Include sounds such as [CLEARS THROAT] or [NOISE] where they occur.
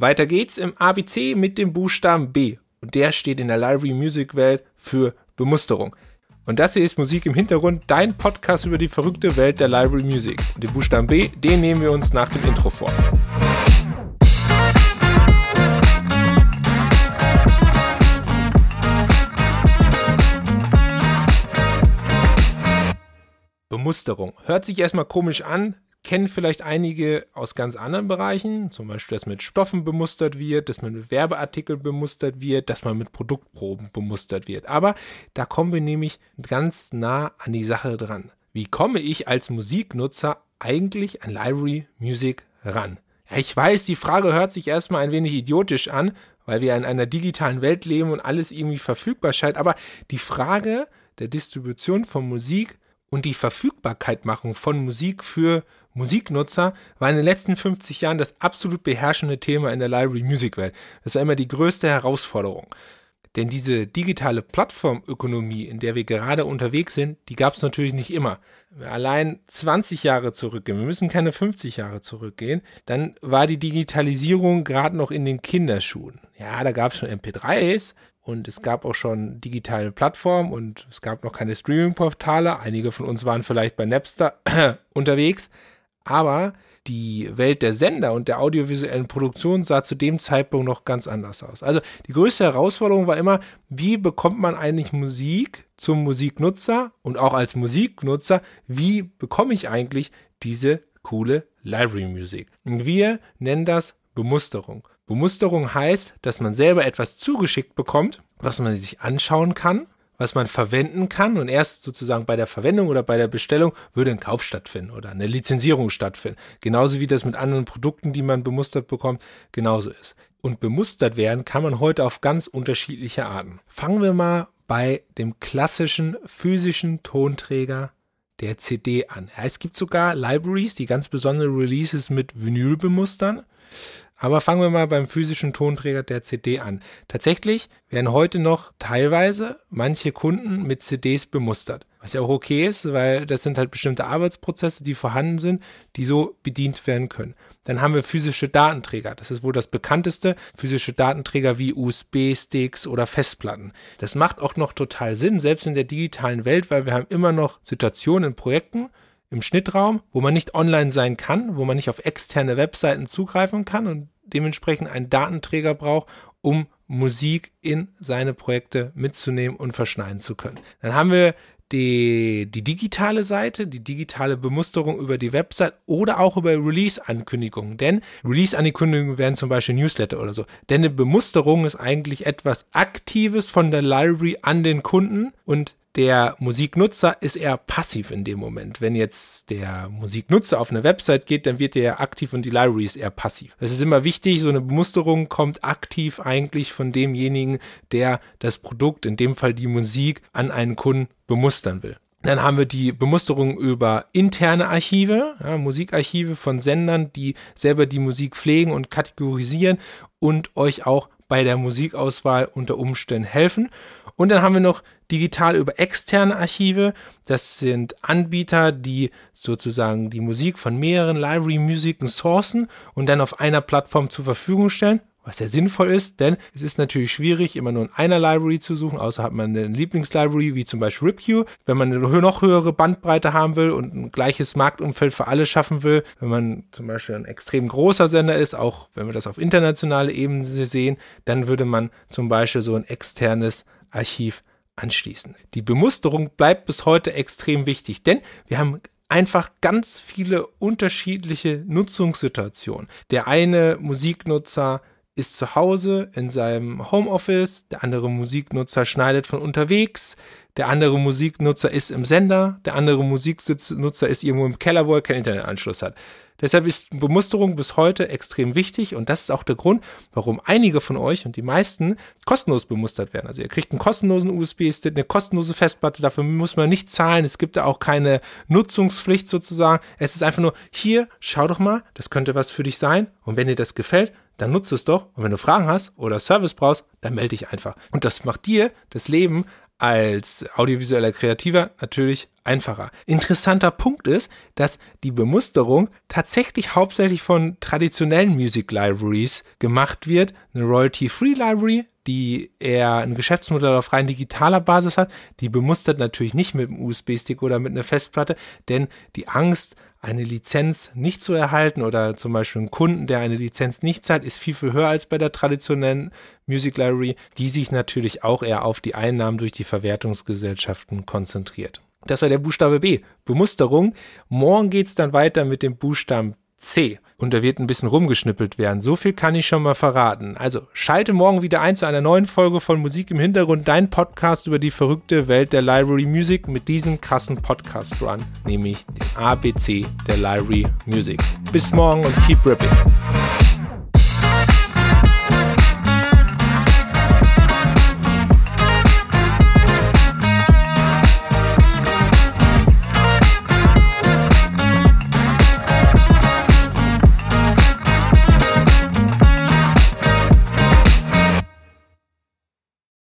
Weiter geht's im ABC mit dem Buchstaben B. Und der steht in der Library Music Welt für Bemusterung. Und das hier ist Musik im Hintergrund, dein Podcast über die verrückte Welt der Library Music. Und den Buchstaben B, den nehmen wir uns nach dem Intro vor. Bemusterung. Hört sich erstmal komisch an, kennen vielleicht einige aus ganz anderen Bereichen, zum Beispiel, dass mit Stoffen bemustert wird, dass man mit Werbeartikeln bemustert wird, dass man mit Produktproben bemustert wird. Aber da kommen wir nämlich ganz nah an die Sache dran. Wie komme ich als Musiknutzer eigentlich an Library Music ran? Ja, ich weiß, die Frage hört sich erstmal ein wenig idiotisch an, weil wir in einer digitalen Welt leben und alles irgendwie verfügbar scheint. Aber die Frage der Distribution von Musik und die Verfügbarkeitmachung von Musik für Musiknutzer war in den letzten 50 Jahren das absolut beherrschende Thema in der Library Music Welt. Das war immer die größte Herausforderung. Denn diese digitale Plattformökonomie, in der wir gerade unterwegs sind, die gab es natürlich nicht immer. Allein 20 Jahre zurückgehen, wir müssen keine 50 Jahre zurückgehen, dann war die Digitalisierung gerade noch in den Kinderschuhen. Ja, da gab es schon MP3s, und es gab auch schon digitale Plattformen und es gab noch keine Streaming-Portale. Einige von uns waren vielleicht bei Napster [CLEARS THROAT] unterwegs. Aber die Welt der Sender und der audiovisuellen Produktion sah zu dem Zeitpunkt noch ganz anders aus. Also die größte Herausforderung war immer, wie bekommt man eigentlich Musik zum Musiknutzer und auch als Musiknutzer, wie bekomme ich eigentlich diese coole Library Music? Und wir nennen das Bemusterung. Bemusterung heißt, dass man selber etwas zugeschickt bekommt, was man sich anschauen kann, was man verwenden kann und erst sozusagen bei der Verwendung oder bei der Bestellung würde ein Kauf stattfinden oder eine Lizenzierung stattfinden. Genauso wie das mit anderen Produkten, die man bemustert bekommt, genauso ist. Und bemustert werden kann man heute auf ganz unterschiedliche Arten. Fangen wir mal bei dem klassischen physischen Tonträger der CD an. Es gibt sogar Libraries, die ganz besondere Releases mit Vinyl bemustern. Aber fangen wir mal beim physischen Tonträger der CD an. Tatsächlich werden heute noch teilweise manche Kunden mit CDs bemustert. Was ja auch okay ist, weil das sind halt bestimmte Arbeitsprozesse, die vorhanden sind, die so bedient werden können. Dann haben wir physische Datenträger. Das ist wohl das bekannteste. Physische Datenträger wie USB-Sticks oder Festplatten. Das macht auch noch total Sinn, selbst in der digitalen Welt, weil wir haben immer noch Situationen in Projekten, im Schnittraum, wo man nicht online sein kann, wo man nicht auf externe Webseiten zugreifen kann und dementsprechend einen Datenträger braucht, um Musik in seine Projekte mitzunehmen und verschneiden zu können. Dann haben wir die, die digitale Seite, die digitale Bemusterung über die Website oder auch über Release-Ankündigungen. Denn Release-Ankündigungen werden zum Beispiel Newsletter oder so. Denn eine Bemusterung ist eigentlich etwas Aktives von der Library an den Kunden und der Musiknutzer ist eher passiv in dem Moment. Wenn jetzt der Musiknutzer auf eine Website geht, dann wird er aktiv und die Library ist eher passiv. Das ist immer wichtig, so eine Bemusterung kommt aktiv eigentlich von demjenigen, der das Produkt, in dem Fall die Musik, an einen Kunden bemustern will. Dann haben wir die Bemusterung über interne Archive, ja, Musikarchive von Sendern, die selber die Musik pflegen und kategorisieren und euch auch bei der Musikauswahl unter Umständen helfen. Und dann haben wir noch digital über externe Archive. Das sind Anbieter, die sozusagen die Musik von mehreren Library-Musiken sourcen und dann auf einer Plattform zur Verfügung stellen was sehr sinnvoll ist, denn es ist natürlich schwierig, immer nur in einer Library zu suchen, außer hat man eine Lieblingslibrary, wie zum Beispiel RipQ. Wenn man eine noch höhere Bandbreite haben will und ein gleiches Marktumfeld für alle schaffen will, wenn man zum Beispiel ein extrem großer Sender ist, auch wenn wir das auf internationale Ebene sehen, dann würde man zum Beispiel so ein externes Archiv anschließen. Die Bemusterung bleibt bis heute extrem wichtig, denn wir haben einfach ganz viele unterschiedliche Nutzungssituationen. Der eine Musiknutzer ist zu Hause in seinem Homeoffice, der andere Musiknutzer schneidet von unterwegs, der andere Musiknutzer ist im Sender, der andere Musiknutzer ist irgendwo im Keller, wo er keinen Internetanschluss hat. Deshalb ist Bemusterung bis heute extrem wichtig und das ist auch der Grund, warum einige von euch und die meisten kostenlos bemustert werden. Also ihr kriegt einen kostenlosen USB-Stick, eine kostenlose Festplatte, dafür muss man nicht zahlen. Es gibt da auch keine Nutzungspflicht sozusagen. Es ist einfach nur, hier, schau doch mal, das könnte was für dich sein und wenn dir das gefällt, dann nutze es doch. Und wenn du Fragen hast oder Service brauchst, dann melde dich einfach. Und das macht dir das Leben als audiovisueller Kreativer natürlich einfacher. Interessanter Punkt ist, dass die Bemusterung tatsächlich hauptsächlich von traditionellen Music Libraries gemacht wird. Eine Royalty-Free Library, die eher ein Geschäftsmodell auf rein digitaler Basis hat, die bemustert natürlich nicht mit einem USB-Stick oder mit einer Festplatte, denn die Angst, eine Lizenz nicht zu erhalten oder zum Beispiel einen Kunden, der eine Lizenz nicht zahlt, ist viel, viel höher als bei der traditionellen Music Library, die sich natürlich auch eher auf die Einnahmen durch die Verwertungsgesellschaften konzentriert. Das war der Buchstabe B. Bemusterung. Morgen geht's dann weiter mit dem Buchstaben C. Und da wird ein bisschen rumgeschnippelt werden. So viel kann ich schon mal verraten. Also schalte morgen wieder ein zu einer neuen Folge von Musik im Hintergrund, dein Podcast über die verrückte Welt der Library Music mit diesem krassen Podcast-Run, nämlich dem ABC der Library Music. Bis morgen und keep ripping.